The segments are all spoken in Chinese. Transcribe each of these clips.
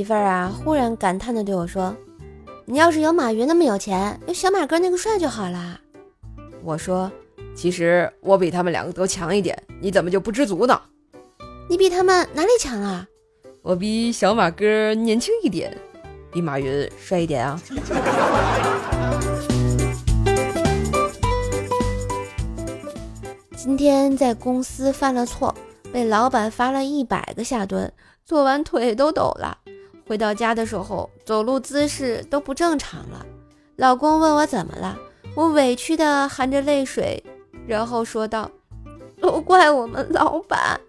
媳妇儿啊，忽然感叹的对我说：“你要是有马云那么有钱，有小马哥那个帅就好了。”我说：“其实我比他们两个都强一点，你怎么就不知足呢？”你比他们哪里强啊？我比小马哥年轻一点，比马云帅一点啊。今天在公司犯了错，被老板罚了一百个下蹲，做完腿都抖了。回到家的时候，走路姿势都不正常了。老公问我怎么了，我委屈的含着泪水，然后说道：“都怪我们老板。”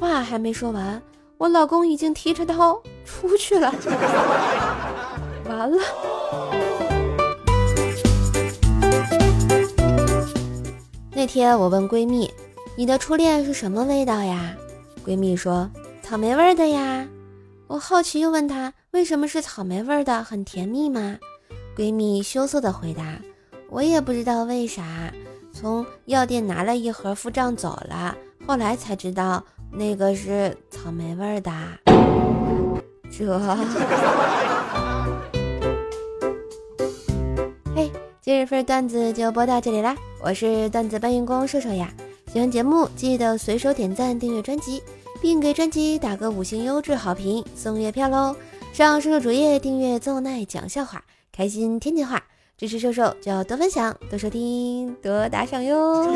话还没说完，我老公已经提着刀出去了。完了。那天我问闺蜜：“你的初恋是什么味道呀？”闺蜜说：“草莓味的呀。”我好奇又问她：“为什么是草莓味的？很甜蜜吗？”闺蜜羞涩的回答：“我也不知道为啥，从药店拿了一盒付账走了，后来才知道那个是草莓味的。”这。嘿，今日份段子就播到这里啦。我是段子搬运工瘦瘦呀，喜欢节目记得随手点赞、订阅专辑，并给专辑打个五星优质好评，送月票喽！上瘦瘦主页订阅奏奈讲笑话，开心天天话，支持瘦瘦就要多分享、多收听、多打赏哟！